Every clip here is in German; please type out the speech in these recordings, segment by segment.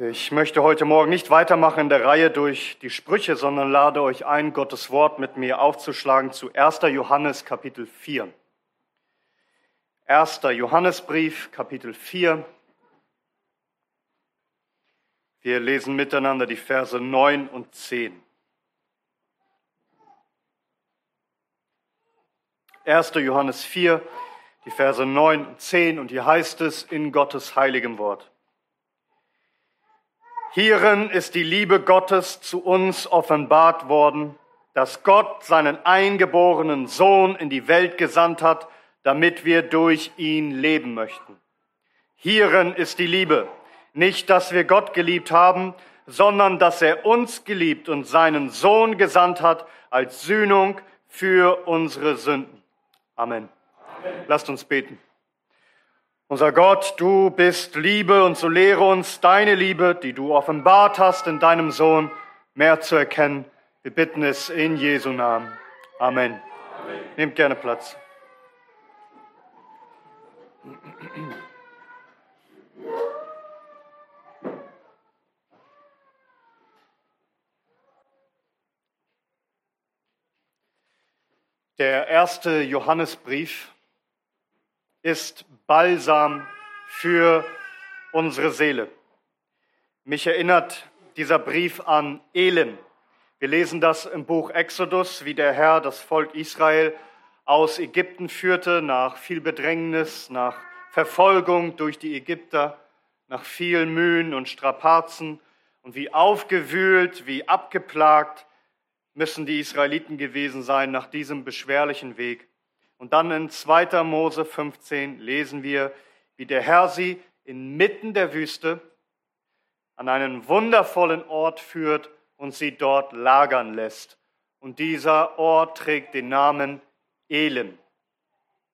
Ich möchte heute Morgen nicht weitermachen in der Reihe durch die Sprüche, sondern lade euch ein, Gottes Wort mit mir aufzuschlagen zu 1. Johannes Kapitel 4. 1. Johannesbrief Kapitel 4. Wir lesen miteinander die Verse 9 und 10. 1. Johannes 4, die Verse 9 und 10 und hier heißt es in Gottes heiligem Wort. Hierin ist die Liebe Gottes zu uns offenbart worden, dass Gott seinen eingeborenen Sohn in die Welt gesandt hat, damit wir durch ihn leben möchten. Hierin ist die Liebe, nicht dass wir Gott geliebt haben, sondern dass er uns geliebt und seinen Sohn gesandt hat als Sühnung für unsere Sünden. Amen. Amen. Lasst uns beten. Unser Gott, du bist Liebe und so lehre uns deine Liebe, die du offenbart hast in deinem Sohn, mehr zu erkennen. Wir bitten es in Jesu Namen. Amen. Amen. Nehmt gerne Platz. Der erste Johannesbrief ist Balsam für unsere Seele. Mich erinnert dieser Brief an Elim. Wir lesen das im Buch Exodus, wie der Herr das Volk Israel aus Ägypten führte, nach viel Bedrängnis, nach Verfolgung durch die Ägypter, nach vielen Mühen und Strapazen und wie aufgewühlt, wie abgeplagt müssen die Israeliten gewesen sein nach diesem beschwerlichen Weg. Und dann in 2. Mose 15 lesen wir, wie der Herr sie inmitten der Wüste an einen wundervollen Ort führt und sie dort lagern lässt. Und dieser Ort trägt den Namen Elim.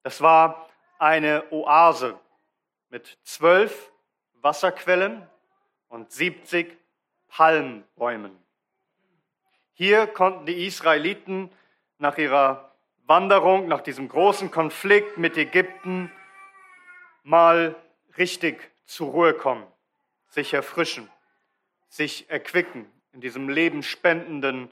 Das war eine Oase mit zwölf Wasserquellen und 70 Palmbäumen. Hier konnten die Israeliten nach ihrer Wanderung, nach diesem großen Konflikt mit Ägypten mal richtig zur Ruhe kommen, sich erfrischen, sich erquicken in diesem lebenspendenden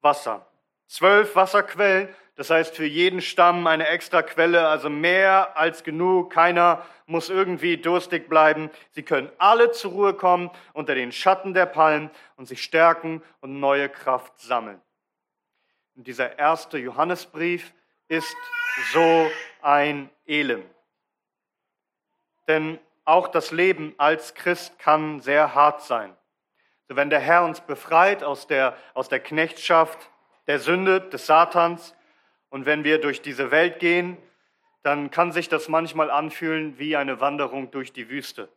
Wasser. Zwölf Wasserquellen, das heißt für jeden Stamm eine extra Quelle, also mehr als genug. Keiner muss irgendwie durstig bleiben. Sie können alle zur Ruhe kommen unter den Schatten der Palmen und sich stärken und neue Kraft sammeln. Und dieser erste Johannesbrief ist so ein Elem. Denn auch das Leben als Christ kann sehr hart sein. So wenn der Herr uns befreit aus der, aus der Knechtschaft, der Sünde, des Satans, und wenn wir durch diese Welt gehen, dann kann sich das manchmal anfühlen wie eine Wanderung durch die Wüste.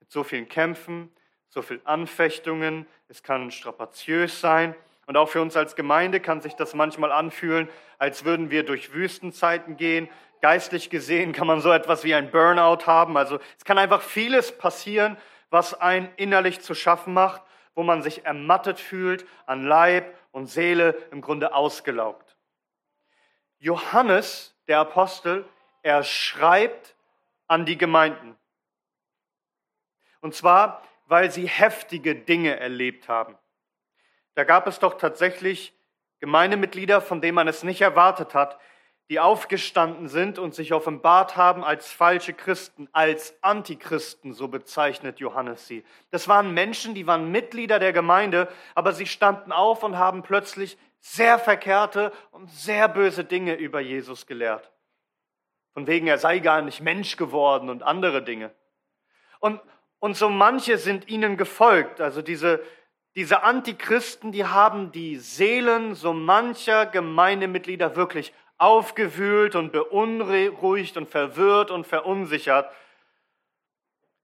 Mit so vielen Kämpfen, so vielen Anfechtungen, es kann strapaziös sein und auch für uns als Gemeinde kann sich das manchmal anfühlen, als würden wir durch Wüstenzeiten gehen. Geistlich gesehen kann man so etwas wie ein Burnout haben. Also es kann einfach vieles passieren, was einen innerlich zu schaffen macht, wo man sich ermattet fühlt, an Leib und Seele im Grunde ausgelaugt. Johannes, der Apostel, er schreibt an die Gemeinden. Und zwar, weil sie heftige Dinge erlebt haben. Da gab es doch tatsächlich Gemeindemitglieder, von denen man es nicht erwartet hat, die aufgestanden sind und sich offenbart haben als falsche Christen, als Antichristen, so bezeichnet Johannes sie. Das waren Menschen, die waren Mitglieder der Gemeinde, aber sie standen auf und haben plötzlich sehr verkehrte und sehr böse Dinge über Jesus gelehrt. Von wegen, er sei gar nicht Mensch geworden und andere Dinge. Und, und so manche sind ihnen gefolgt, also diese, diese Antichristen, die haben die Seelen so mancher Gemeindemitglieder wirklich aufgewühlt und beunruhigt und verwirrt und verunsichert,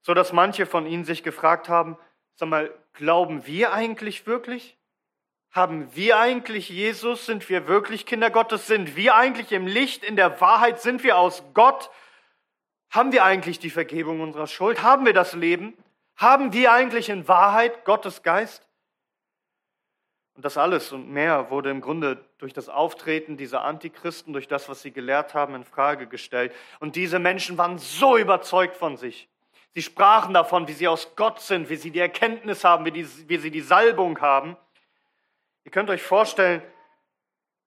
so dass manche von ihnen sich gefragt haben, sag mal, glauben wir eigentlich wirklich? Haben wir eigentlich Jesus? Sind wir wirklich Kinder Gottes? Sind wir eigentlich im Licht, in der Wahrheit? Sind wir aus Gott? Haben wir eigentlich die Vergebung unserer Schuld? Haben wir das Leben? Haben wir eigentlich in Wahrheit Gottes Geist? Und das alles und mehr wurde im Grunde durch das Auftreten dieser Antichristen, durch das, was sie gelehrt haben, in Frage gestellt. Und diese Menschen waren so überzeugt von sich. Sie sprachen davon, wie sie aus Gott sind, wie sie die Erkenntnis haben, wie, die, wie sie die Salbung haben. Ihr könnt euch vorstellen,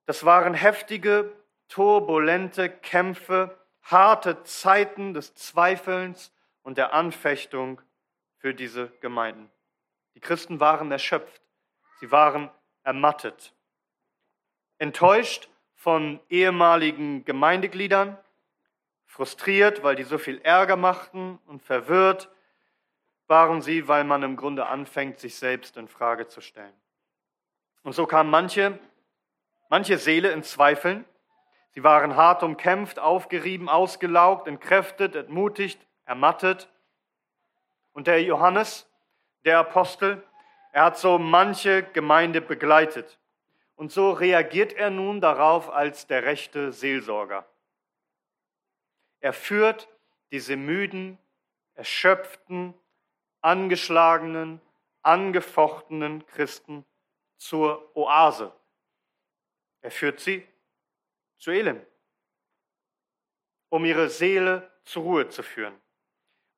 das waren heftige, turbulente Kämpfe, harte Zeiten des Zweifelns und der Anfechtung für diese Gemeinden. Die Christen waren erschöpft, sie waren ermattet, enttäuscht von ehemaligen Gemeindegliedern, frustriert, weil die so viel Ärger machten und verwirrt waren sie, weil man im Grunde anfängt, sich selbst in Frage zu stellen. Und so kamen manche, manche Seele in Zweifeln. Sie waren hart umkämpft, aufgerieben, ausgelaugt, entkräftet, entmutigt, ermattet. Und der Johannes, der Apostel, er hat so manche Gemeinde begleitet. Und so reagiert er nun darauf als der rechte Seelsorger. Er führt diese müden, erschöpften, angeschlagenen, angefochtenen Christen zur Oase. Er führt sie zu Elim, um ihre Seele zur Ruhe zu führen.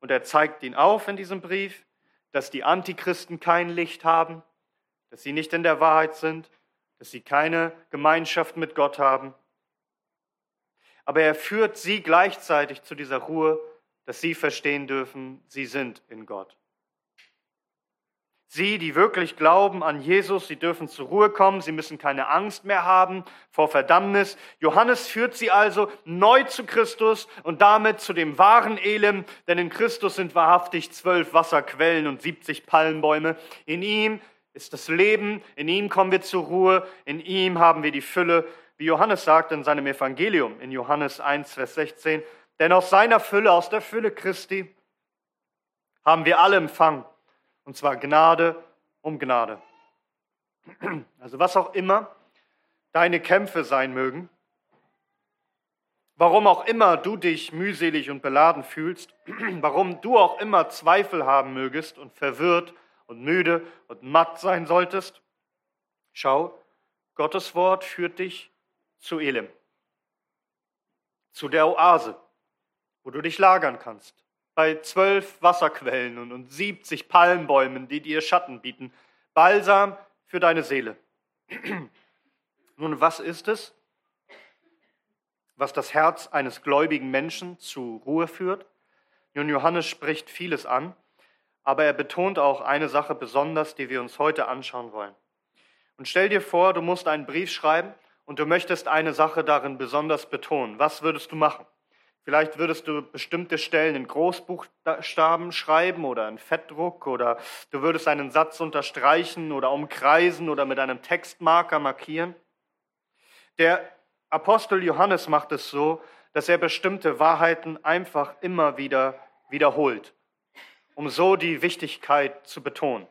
Und er zeigt ihnen auf in diesem Brief, dass die Antichristen kein Licht haben, dass sie nicht in der Wahrheit sind, dass sie keine Gemeinschaft mit Gott haben. Aber er führt sie gleichzeitig zu dieser Ruhe, dass sie verstehen dürfen, sie sind in Gott. Sie, die wirklich glauben an Jesus, sie dürfen zur Ruhe kommen, sie müssen keine Angst mehr haben vor Verdammnis. Johannes führt sie also neu zu Christus und damit zu dem wahren Elim, denn in Christus sind wahrhaftig zwölf Wasserquellen und siebzig Palmbäume. In ihm ist das Leben, in ihm kommen wir zur Ruhe, in ihm haben wir die Fülle, wie Johannes sagt in seinem Evangelium, in Johannes 1, Vers 16, denn aus seiner Fülle, aus der Fülle Christi, haben wir alle empfangen und zwar Gnade um Gnade. Also was auch immer deine Kämpfe sein mögen, warum auch immer du dich mühselig und beladen fühlst, warum du auch immer Zweifel haben mögest und verwirrt und müde und matt sein solltest, schau, Gottes Wort führt dich zu Elim, zu der Oase, wo du dich lagern kannst, bei zwölf Wasserquellen und 70 Palmbäumen, die dir Schatten bieten. Balsam für deine Seele. Nun, was ist es, was das Herz eines gläubigen Menschen zu Ruhe führt? Nun, Johannes spricht vieles an, aber er betont auch eine Sache besonders, die wir uns heute anschauen wollen. Und stell dir vor, du musst einen Brief schreiben und du möchtest eine Sache darin besonders betonen. Was würdest du machen? Vielleicht würdest du bestimmte Stellen in Großbuchstaben schreiben oder in Fettdruck oder du würdest einen Satz unterstreichen oder umkreisen oder mit einem Textmarker markieren. Der Apostel Johannes macht es so, dass er bestimmte Wahrheiten einfach immer wieder wiederholt, um so die Wichtigkeit zu betonen.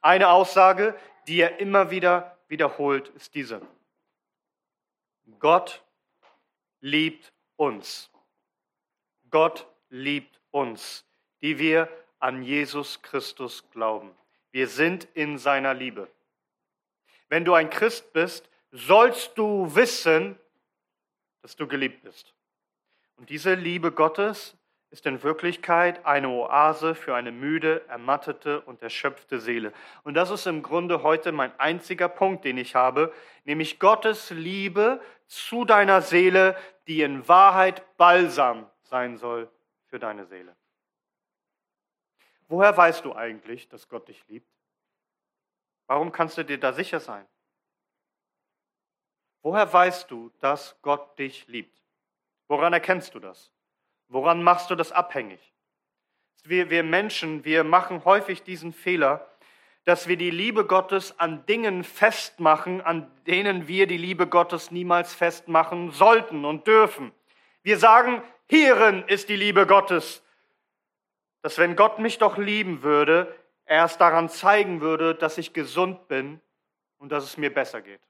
Eine Aussage, die er immer wieder wiederholt, ist diese. Gott liebt uns. Gott liebt uns, die wir an Jesus Christus glauben. Wir sind in seiner Liebe. Wenn du ein Christ bist, sollst du wissen, dass du geliebt bist. Und diese Liebe Gottes ist in Wirklichkeit eine Oase für eine müde, ermattete und erschöpfte Seele. Und das ist im Grunde heute mein einziger Punkt, den ich habe, nämlich Gottes Liebe zu deiner Seele, die in Wahrheit Balsam sein soll für deine Seele. Woher weißt du eigentlich, dass Gott dich liebt? Warum kannst du dir da sicher sein? Woher weißt du, dass Gott dich liebt? Woran erkennst du das? Woran machst du das abhängig? Wir, wir Menschen, wir machen häufig diesen Fehler, dass wir die Liebe Gottes an Dingen festmachen, an denen wir die Liebe Gottes niemals festmachen sollten und dürfen. Wir sagen, Hierin ist die Liebe Gottes, dass wenn Gott mich doch lieben würde, er es daran zeigen würde, dass ich gesund bin und dass es mir besser geht.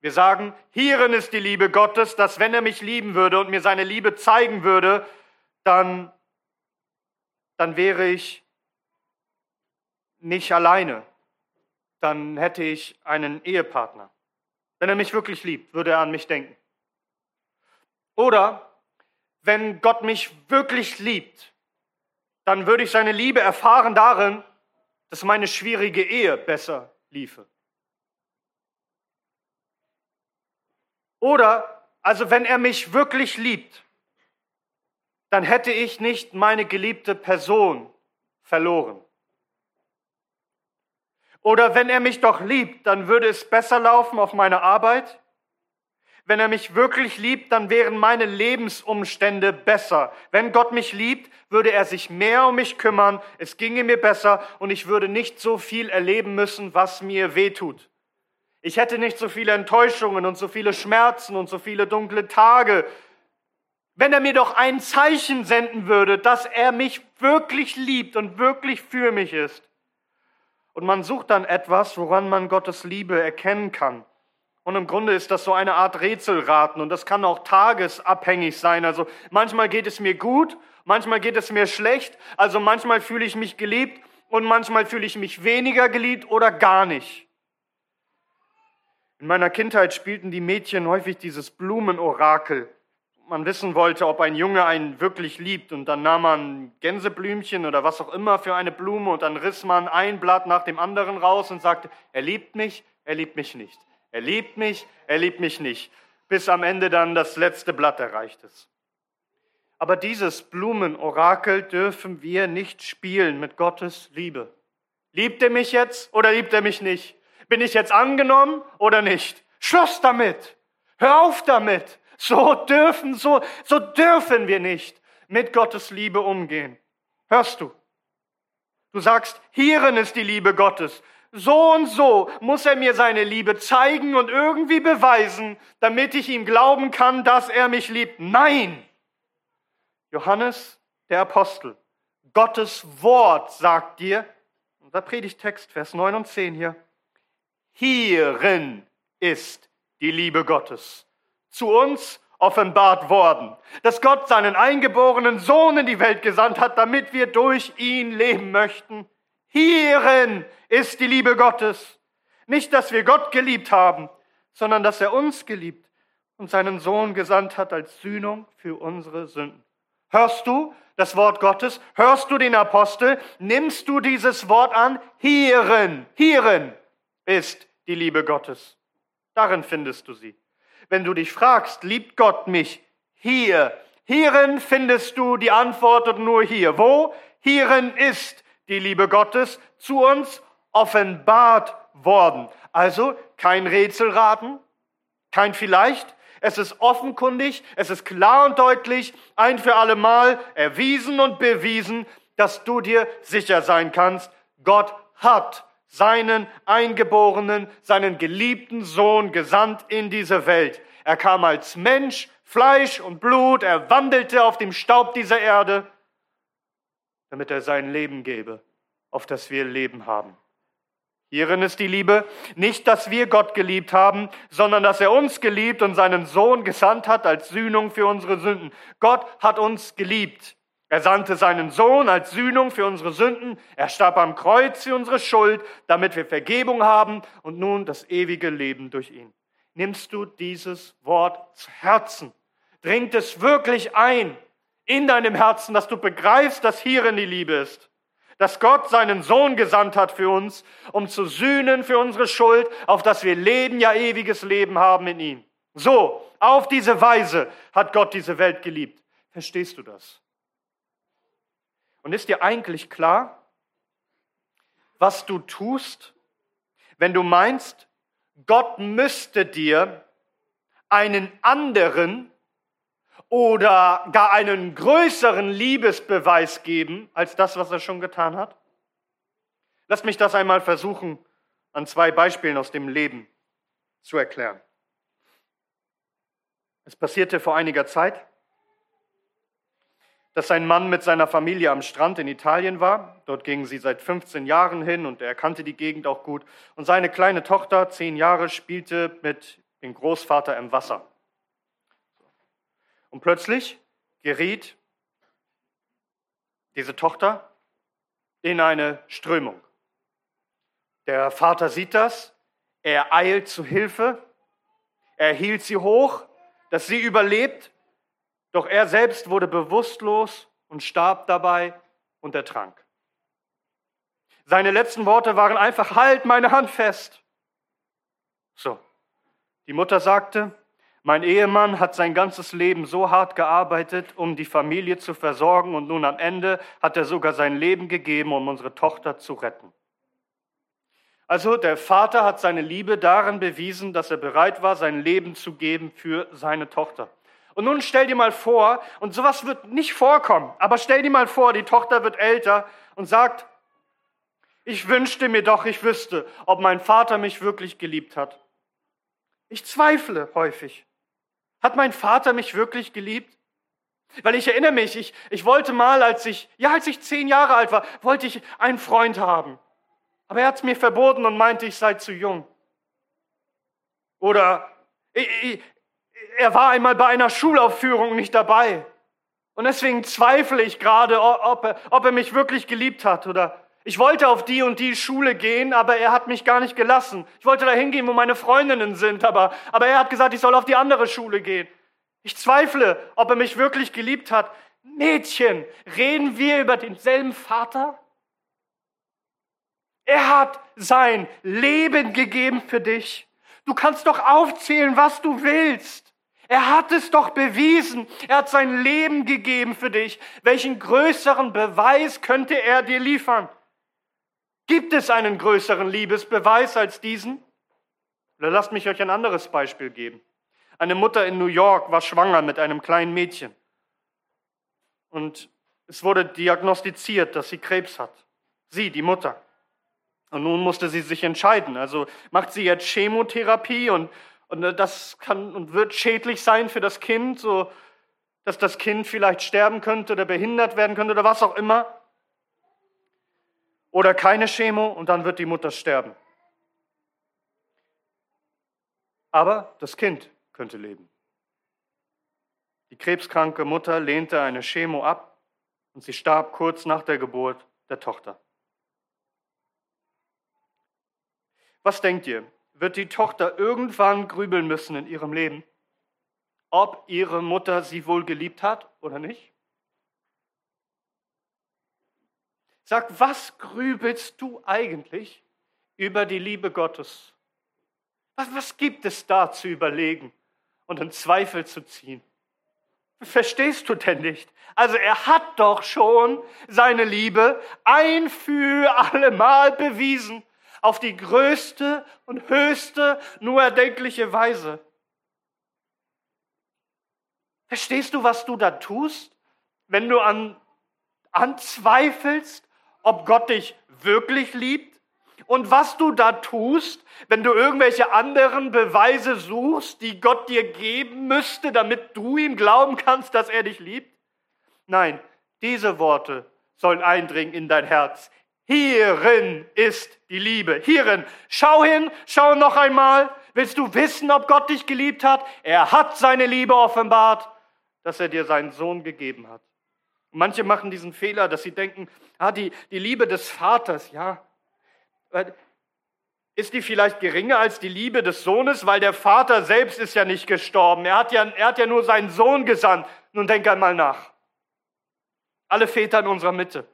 Wir sagen, hierin ist die Liebe Gottes, dass wenn er mich lieben würde und mir seine Liebe zeigen würde, dann, dann wäre ich nicht alleine. Dann hätte ich einen Ehepartner. Wenn er mich wirklich liebt, würde er an mich denken. Oder wenn Gott mich wirklich liebt, dann würde ich seine Liebe erfahren darin, dass meine schwierige Ehe besser liefe. Oder, also wenn er mich wirklich liebt, dann hätte ich nicht meine geliebte Person verloren. Oder wenn er mich doch liebt, dann würde es besser laufen auf meiner Arbeit. Wenn er mich wirklich liebt, dann wären meine Lebensumstände besser. Wenn Gott mich liebt, würde er sich mehr um mich kümmern, es ginge mir besser und ich würde nicht so viel erleben müssen, was mir wehtut. Ich hätte nicht so viele Enttäuschungen und so viele Schmerzen und so viele dunkle Tage. Wenn er mir doch ein Zeichen senden würde, dass er mich wirklich liebt und wirklich für mich ist. Und man sucht dann etwas, woran man Gottes Liebe erkennen kann. Und im Grunde ist das so eine Art Rätselraten und das kann auch tagesabhängig sein. Also manchmal geht es mir gut, manchmal geht es mir schlecht, also manchmal fühle ich mich geliebt und manchmal fühle ich mich weniger geliebt oder gar nicht. In meiner Kindheit spielten die Mädchen häufig dieses Blumenorakel. Man wissen wollte, ob ein Junge einen wirklich liebt und dann nahm man Gänseblümchen oder was auch immer für eine Blume und dann riss man ein Blatt nach dem anderen raus und sagte, er liebt mich, er liebt mich nicht. Er liebt mich, er liebt mich nicht, bis am Ende dann das letzte Blatt erreicht ist. Aber dieses Blumenorakel dürfen wir nicht spielen mit Gottes Liebe. Liebt er mich jetzt oder liebt er mich nicht? Bin ich jetzt angenommen oder nicht? Schluss damit. Hör auf damit. So dürfen, so, so dürfen wir nicht mit Gottes Liebe umgehen. Hörst du? Du sagst, hierin ist die Liebe Gottes. So und so muss er mir seine Liebe zeigen und irgendwie beweisen, damit ich ihm glauben kann, dass er mich liebt. Nein! Johannes, der Apostel, Gottes Wort sagt dir, unser Predigtext, Vers 9 und 10 hier, Hierin ist die Liebe Gottes zu uns offenbart worden, dass Gott seinen eingeborenen Sohn in die Welt gesandt hat, damit wir durch ihn leben möchten. Hierin ist die Liebe Gottes. Nicht, dass wir Gott geliebt haben, sondern dass er uns geliebt und seinen Sohn gesandt hat als Sühnung für unsere Sünden. Hörst du das Wort Gottes? Hörst du den Apostel? Nimmst du dieses Wort an? Hierin, hierin ist die Liebe Gottes. Darin findest du sie. Wenn du dich fragst, liebt Gott mich? Hier. Hierin findest du die Antwort und nur hier. Wo? Hierin ist die Liebe Gottes zu uns offenbart worden. Also kein Rätselraten, kein vielleicht. Es ist offenkundig, es ist klar und deutlich, ein für alle Mal erwiesen und bewiesen, dass du dir sicher sein kannst, Gott hat seinen eingeborenen, seinen geliebten Sohn gesandt in diese Welt. Er kam als Mensch, Fleisch und Blut, er wandelte auf dem Staub dieser Erde, damit er sein Leben gebe, auf das wir Leben haben. Hierin ist die Liebe, nicht, dass wir Gott geliebt haben, sondern dass er uns geliebt und seinen Sohn gesandt hat als Sühnung für unsere Sünden. Gott hat uns geliebt. Er sandte seinen Sohn als Sühnung für unsere Sünden. Er starb am Kreuz für unsere Schuld, damit wir Vergebung haben und nun das ewige Leben durch ihn. Nimmst du dieses Wort zu Herzen? Dringt es wirklich ein in deinem Herzen, dass du begreifst, dass hierin die Liebe ist? Dass Gott seinen Sohn gesandt hat für uns, um zu sühnen für unsere Schuld, auf dass wir Leben, ja ewiges Leben haben in ihm. So, auf diese Weise hat Gott diese Welt geliebt. Verstehst du das? Und ist dir eigentlich klar, was du tust, wenn du meinst, Gott müsste dir einen anderen oder gar einen größeren Liebesbeweis geben als das, was er schon getan hat? Lass mich das einmal versuchen, an zwei Beispielen aus dem Leben zu erklären. Es passierte vor einiger Zeit dass ein Mann mit seiner Familie am Strand in Italien war. Dort gingen sie seit 15 Jahren hin und er kannte die Gegend auch gut. Und seine kleine Tochter, zehn Jahre, spielte mit dem Großvater im Wasser. Und plötzlich geriet diese Tochter in eine Strömung. Der Vater sieht das, er eilt zu Hilfe, er hielt sie hoch, dass sie überlebt doch er selbst wurde bewusstlos und starb dabei und er trank. Seine letzten Worte waren einfach, halt meine Hand fest. So, die Mutter sagte, mein Ehemann hat sein ganzes Leben so hart gearbeitet, um die Familie zu versorgen und nun am Ende hat er sogar sein Leben gegeben, um unsere Tochter zu retten. Also der Vater hat seine Liebe darin bewiesen, dass er bereit war, sein Leben zu geben für seine Tochter. Und nun stell dir mal vor, und sowas wird nicht vorkommen, aber stell dir mal vor, die Tochter wird älter und sagt, ich wünschte mir doch, ich wüsste, ob mein Vater mich wirklich geliebt hat. Ich zweifle häufig. Hat mein Vater mich wirklich geliebt? Weil ich erinnere mich, ich, ich wollte mal, als ich, ja, als ich zehn Jahre alt war, wollte ich einen Freund haben. Aber er hat es mir verboten und meinte, ich sei zu jung. Oder ich, ich, er war einmal bei einer Schulaufführung nicht dabei. Und deswegen zweifle ich gerade, ob er, ob er mich wirklich geliebt hat. Oder ich wollte auf die und die Schule gehen, aber er hat mich gar nicht gelassen. Ich wollte da hingehen, wo meine Freundinnen sind, aber, aber er hat gesagt, ich soll auf die andere Schule gehen. Ich zweifle, ob er mich wirklich geliebt hat. Mädchen, reden wir über denselben Vater? Er hat sein Leben gegeben für dich. Du kannst doch aufzählen, was du willst. Er hat es doch bewiesen. Er hat sein Leben gegeben für dich. Welchen größeren Beweis könnte er dir liefern? Gibt es einen größeren Liebesbeweis als diesen? Oder lasst mich euch ein anderes Beispiel geben. Eine Mutter in New York war schwanger mit einem kleinen Mädchen. Und es wurde diagnostiziert, dass sie Krebs hat. Sie, die Mutter. Und nun musste sie sich entscheiden. Also macht sie jetzt Chemotherapie und, und das kann und wird schädlich sein für das Kind, so dass das Kind vielleicht sterben könnte oder behindert werden könnte oder was auch immer oder keine Chemo und dann wird die Mutter sterben. Aber das Kind könnte leben. Die krebskranke Mutter lehnte eine Chemo ab und sie starb kurz nach der Geburt der Tochter. Was denkt ihr? Wird die Tochter irgendwann grübeln müssen in ihrem Leben, ob ihre Mutter sie wohl geliebt hat oder nicht? Sag, was grübelst du eigentlich über die Liebe Gottes? Was, was gibt es da zu überlegen und in Zweifel zu ziehen? Verstehst du denn nicht? Also er hat doch schon seine Liebe ein für allemal bewiesen, auf die größte und höchste nur erdenkliche Weise. Verstehst du, was du da tust, wenn du an, anzweifelst, ob Gott dich wirklich liebt und was du da tust, wenn du irgendwelche anderen Beweise suchst, die Gott dir geben müsste, damit du ihm glauben kannst, dass er dich liebt? Nein, diese Worte sollen eindringen in dein Herz. Hierin ist die Liebe. Hierin. Schau hin, schau noch einmal. Willst du wissen, ob Gott dich geliebt hat? Er hat seine Liebe offenbart, dass er dir seinen Sohn gegeben hat. Manche machen diesen Fehler, dass sie denken, ah, die, die Liebe des Vaters, ja, ist die vielleicht geringer als die Liebe des Sohnes, weil der Vater selbst ist ja nicht gestorben. Er hat ja, er hat ja nur seinen Sohn gesandt. Nun denk einmal nach. Alle Väter in unserer Mitte.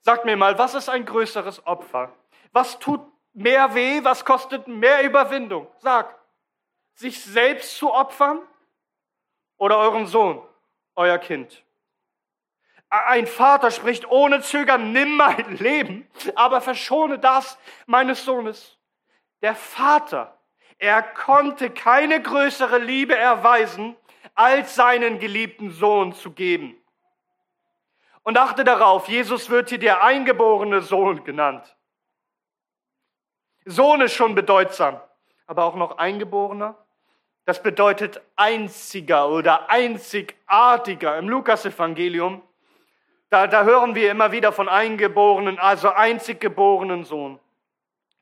Sagt mir mal, was ist ein größeres Opfer? Was tut mehr weh? Was kostet mehr Überwindung? Sag, sich selbst zu opfern oder euren Sohn, euer Kind? Ein Vater spricht ohne Zögern, nimm mein Leben, aber verschone das meines Sohnes. Der Vater, er konnte keine größere Liebe erweisen, als seinen geliebten Sohn zu geben. Und achte darauf, Jesus wird hier der eingeborene Sohn genannt. Sohn ist schon bedeutsam, aber auch noch eingeborener. Das bedeutet einziger oder einzigartiger. Im Lukasevangelium da, da hören wir immer wieder von eingeborenen, also einzig geborenen Sohn,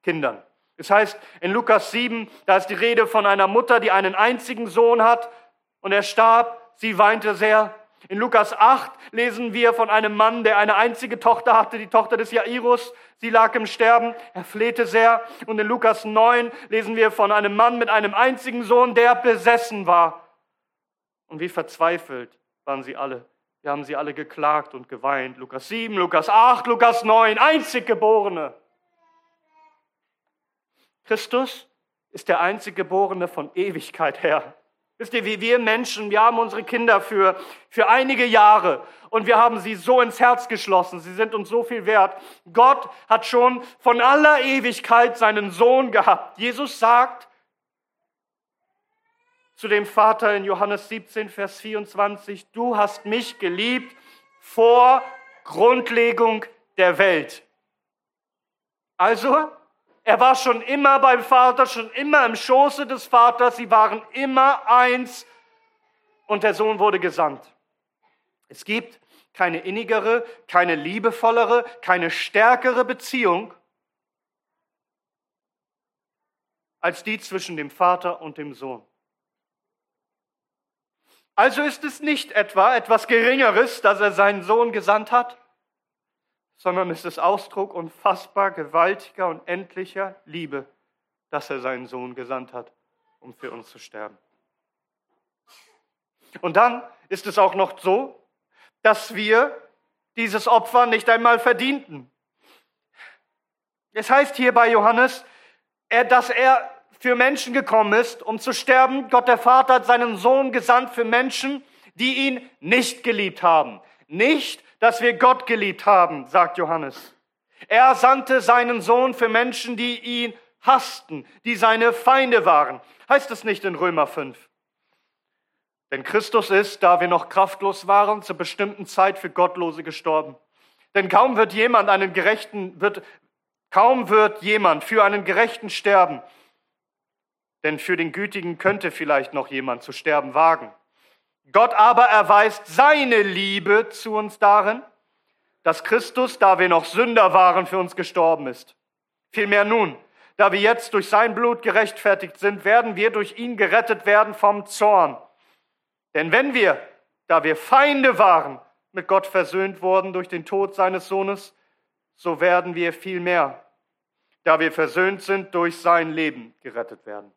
Kindern. Das heißt, in Lukas 7, da ist die Rede von einer Mutter, die einen einzigen Sohn hat und er starb, sie weinte sehr. In Lukas 8 lesen wir von einem Mann, der eine einzige Tochter hatte, die Tochter des Jairus. Sie lag im Sterben, er flehte sehr. Und in Lukas 9 lesen wir von einem Mann mit einem einzigen Sohn, der besessen war. Und wie verzweifelt waren sie alle. Wir haben sie alle geklagt und geweint. Lukas 7, Lukas 8, Lukas 9, einzig Geborene. Christus ist der einzig Geborene von Ewigkeit her. Wisst ihr, wie wir Menschen, wir haben unsere Kinder für, für einige Jahre und wir haben sie so ins Herz geschlossen. Sie sind uns so viel wert. Gott hat schon von aller Ewigkeit seinen Sohn gehabt. Jesus sagt zu dem Vater in Johannes 17, Vers 24, du hast mich geliebt vor Grundlegung der Welt. Also, er war schon immer beim Vater, schon immer im Schoße des Vaters. Sie waren immer eins und der Sohn wurde gesandt. Es gibt keine innigere, keine liebevollere, keine stärkere Beziehung als die zwischen dem Vater und dem Sohn. Also ist es nicht etwa etwas Geringeres, dass er seinen Sohn gesandt hat, sondern es ist Ausdruck unfassbar gewaltiger und endlicher Liebe, dass er seinen Sohn gesandt hat, um für uns zu sterben. Und dann ist es auch noch so, dass wir dieses Opfer nicht einmal verdienten. Es heißt hier bei Johannes, dass er für Menschen gekommen ist, um zu sterben. Gott der Vater hat seinen Sohn gesandt für Menschen, die ihn nicht geliebt haben. Nicht dass wir Gott geliebt haben, sagt Johannes. Er sandte seinen Sohn für Menschen, die ihn hassten, die seine Feinde waren. Heißt es nicht in Römer 5? Denn Christus ist, da wir noch kraftlos waren, zur bestimmten Zeit für Gottlose gestorben. Denn kaum wird jemand einen Gerechten, wird, kaum wird jemand für einen Gerechten sterben. Denn für den Gütigen könnte vielleicht noch jemand zu sterben wagen. Gott aber erweist seine Liebe zu uns darin, dass Christus, da wir noch Sünder waren, für uns gestorben ist. Vielmehr nun, da wir jetzt durch sein Blut gerechtfertigt sind, werden wir durch ihn gerettet werden vom Zorn. Denn wenn wir, da wir Feinde waren, mit Gott versöhnt wurden durch den Tod seines Sohnes, so werden wir vielmehr, da wir versöhnt sind, durch sein Leben gerettet werden.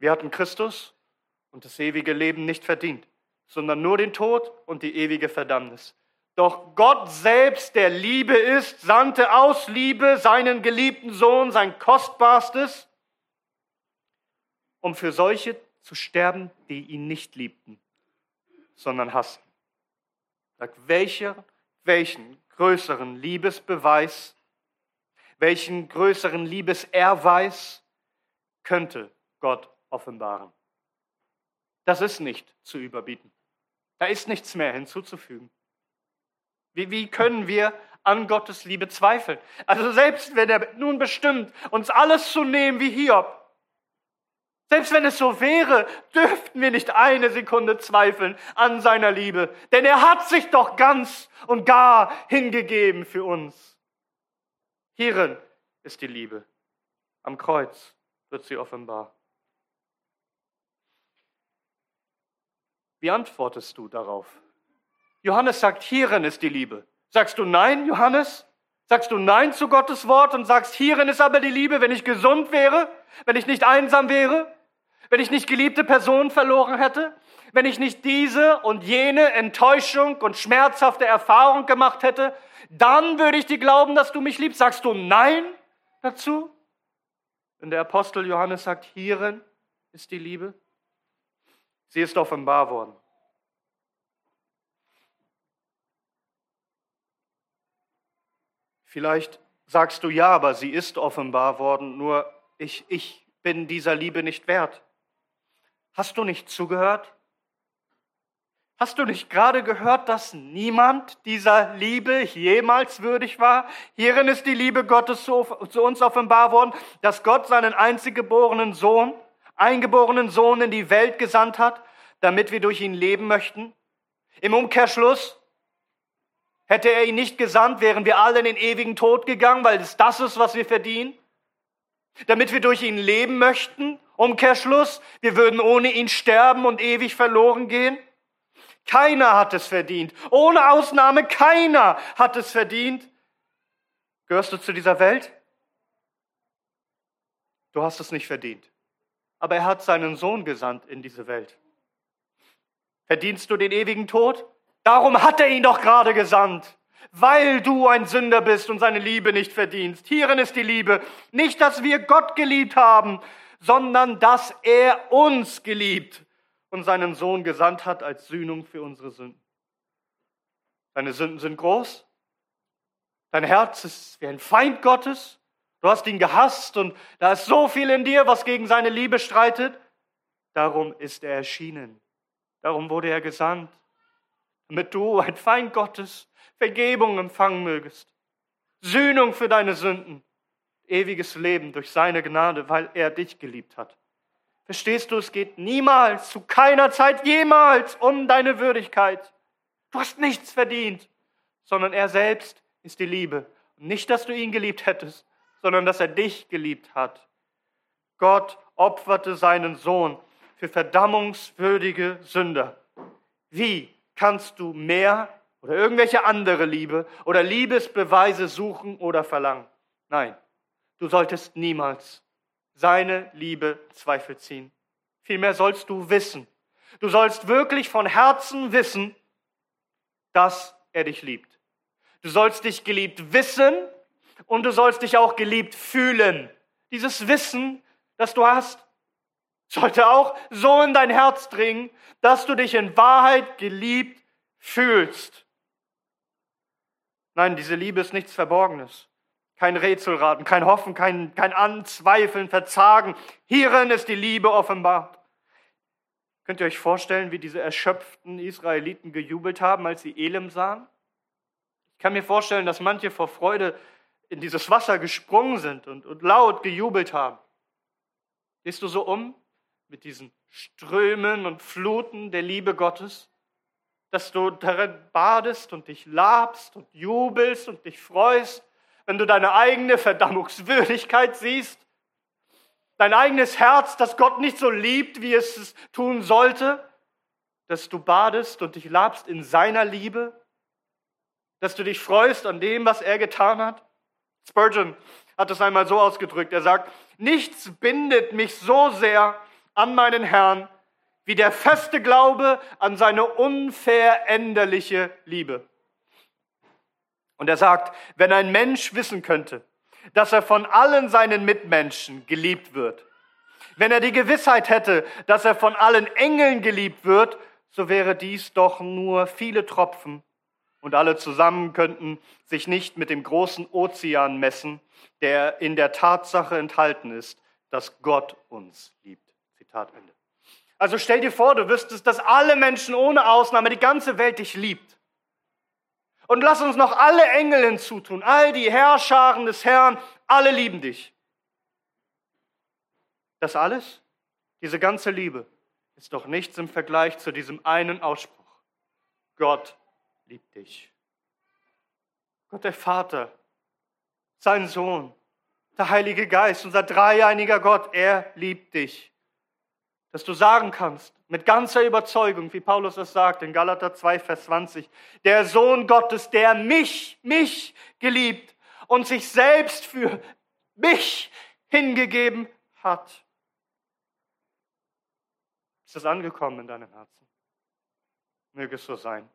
Wir hatten Christus und das ewige Leben nicht verdient, sondern nur den Tod und die ewige Verdammnis. Doch Gott selbst, der Liebe ist, sandte aus Liebe seinen geliebten Sohn, sein kostbarstes, um für solche zu sterben, die ihn nicht liebten, sondern hassten. Sag, welcher, welchen größeren Liebesbeweis, welchen größeren Liebeserweis könnte Gott offenbaren. Das ist nicht zu überbieten. Da ist nichts mehr hinzuzufügen. Wie, wie können wir an Gottes Liebe zweifeln? Also selbst wenn er nun bestimmt, uns alles zu nehmen wie Hiob, selbst wenn es so wäre, dürften wir nicht eine Sekunde zweifeln an seiner Liebe. Denn er hat sich doch ganz und gar hingegeben für uns. Hierin ist die Liebe. Am Kreuz wird sie offenbar. Wie antwortest du darauf? Johannes sagt, hierin ist die Liebe. Sagst du nein, Johannes? Sagst du nein zu Gottes Wort und sagst, hierin ist aber die Liebe, wenn ich gesund wäre, wenn ich nicht einsam wäre, wenn ich nicht geliebte Personen verloren hätte, wenn ich nicht diese und jene Enttäuschung und schmerzhafte Erfahrung gemacht hätte, dann würde ich dir glauben, dass du mich liebst. Sagst du nein dazu? Wenn der Apostel Johannes sagt, hierin ist die Liebe, Sie ist offenbar worden. Vielleicht sagst du ja, aber sie ist offenbar worden, nur ich, ich bin dieser Liebe nicht wert. Hast du nicht zugehört? Hast du nicht gerade gehört, dass niemand dieser Liebe jemals würdig war? Hierin ist die Liebe Gottes zu, uns offenbar worden, dass Gott seinen einzig geborenen Sohn eingeborenen Sohn in die Welt gesandt hat, damit wir durch ihn leben möchten? Im Umkehrschluss, hätte er ihn nicht gesandt, wären wir alle in den ewigen Tod gegangen, weil es das ist, was wir verdienen? Damit wir durch ihn leben möchten? Umkehrschluss, wir würden ohne ihn sterben und ewig verloren gehen? Keiner hat es verdient. Ohne Ausnahme, keiner hat es verdient. Gehörst du zu dieser Welt? Du hast es nicht verdient aber er hat seinen Sohn gesandt in diese Welt. Verdienst du den ewigen Tod? Darum hat er ihn doch gerade gesandt, weil du ein Sünder bist und seine Liebe nicht verdienst. Hierin ist die Liebe, nicht, dass wir Gott geliebt haben, sondern dass er uns geliebt und seinen Sohn gesandt hat als Sühnung für unsere Sünden. Deine Sünden sind groß. Dein Herz ist wie ein Feind Gottes. Du hast ihn gehasst und da ist so viel in dir, was gegen seine Liebe streitet. Darum ist er erschienen. Darum wurde er gesandt, damit du, ein Feind Gottes, Vergebung empfangen mögest. Sühnung für deine Sünden. Ewiges Leben durch seine Gnade, weil er dich geliebt hat. Verstehst du, es geht niemals, zu keiner Zeit jemals um deine Würdigkeit. Du hast nichts verdient, sondern er selbst ist die Liebe. nicht, dass du ihn geliebt hättest, sondern dass er dich geliebt hat. Gott opferte seinen Sohn für verdammungswürdige Sünder. Wie kannst du mehr oder irgendwelche andere Liebe oder Liebesbeweise suchen oder verlangen? Nein, du solltest niemals seine Liebe Zweifel ziehen. Vielmehr sollst du wissen. Du sollst wirklich von Herzen wissen, dass er dich liebt. Du sollst dich geliebt wissen und du sollst dich auch geliebt fühlen. Dieses Wissen, das du hast, sollte auch so in dein Herz dringen, dass du dich in Wahrheit geliebt fühlst. Nein, diese Liebe ist nichts Verborgenes. Kein Rätselraten, kein Hoffen, kein, kein Anzweifeln, Verzagen. Hierin ist die Liebe offenbart. Könnt ihr euch vorstellen, wie diese erschöpften Israeliten gejubelt haben, als sie Elem sahen? Ich kann mir vorstellen, dass manche vor Freude in dieses Wasser gesprungen sind und, und laut gejubelt haben. Gehst du so um mit diesen Strömen und Fluten der Liebe Gottes, dass du darin badest und dich labst und jubelst und dich freust, wenn du deine eigene Verdammungswürdigkeit siehst, dein eigenes Herz, das Gott nicht so liebt, wie es es tun sollte, dass du badest und dich labst in seiner Liebe, dass du dich freust an dem, was er getan hat. Spurgeon hat es einmal so ausgedrückt. Er sagt, nichts bindet mich so sehr an meinen Herrn wie der feste Glaube an seine unveränderliche Liebe. Und er sagt, wenn ein Mensch wissen könnte, dass er von allen seinen Mitmenschen geliebt wird, wenn er die Gewissheit hätte, dass er von allen Engeln geliebt wird, so wäre dies doch nur viele Tropfen und alle zusammen könnten sich nicht mit dem großen Ozean messen, der in der Tatsache enthalten ist, dass Gott uns liebt. Zitat Ende. Also stell dir vor, du wüsstest, dass alle Menschen ohne Ausnahme, die ganze Welt dich liebt. Und lass uns noch alle Engel hinzutun, all die Herrscharen des Herrn, alle lieben dich. Das alles, diese ganze Liebe, ist doch nichts im Vergleich zu diesem einen Ausspruch. Gott liebt dich. Gott der Vater, sein Sohn, der Heilige Geist, unser dreieiniger Gott, er liebt dich. Dass du sagen kannst, mit ganzer Überzeugung, wie Paulus es sagt in Galater 2, Vers 20, der Sohn Gottes, der mich, mich geliebt und sich selbst für mich hingegeben hat. Ist das angekommen in deinem Herzen? Möge es so sein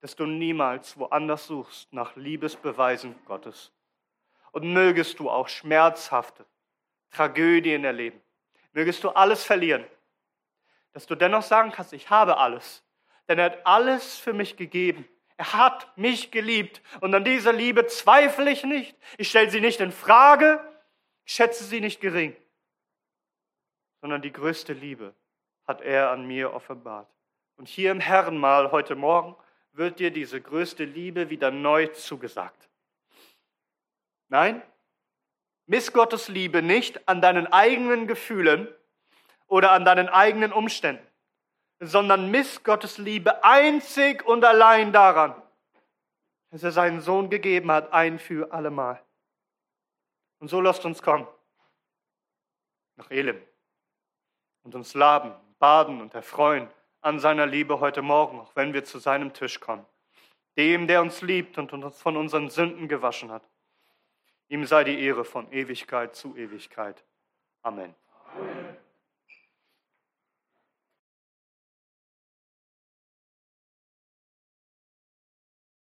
dass du niemals woanders suchst nach Liebesbeweisen Gottes. Und mögest du auch schmerzhafte Tragödien erleben. Mögest du alles verlieren. Dass du dennoch sagen kannst, ich habe alles. Denn er hat alles für mich gegeben. Er hat mich geliebt. Und an dieser Liebe zweifle ich nicht. Ich stelle sie nicht in Frage. Schätze sie nicht gering. Sondern die größte Liebe hat er an mir offenbart. Und hier im Herrenmahl heute Morgen wird dir diese größte Liebe wieder neu zugesagt. Nein, miss Gottes Liebe nicht an deinen eigenen Gefühlen oder an deinen eigenen Umständen, sondern miss Gottes Liebe einzig und allein daran, dass er seinen Sohn gegeben hat, ein für allemal. Und so lasst uns kommen nach Elim und uns laben, baden und erfreuen an seiner Liebe heute Morgen, auch wenn wir zu seinem Tisch kommen. Dem, der uns liebt und uns von unseren Sünden gewaschen hat. Ihm sei die Ehre von Ewigkeit zu Ewigkeit. Amen.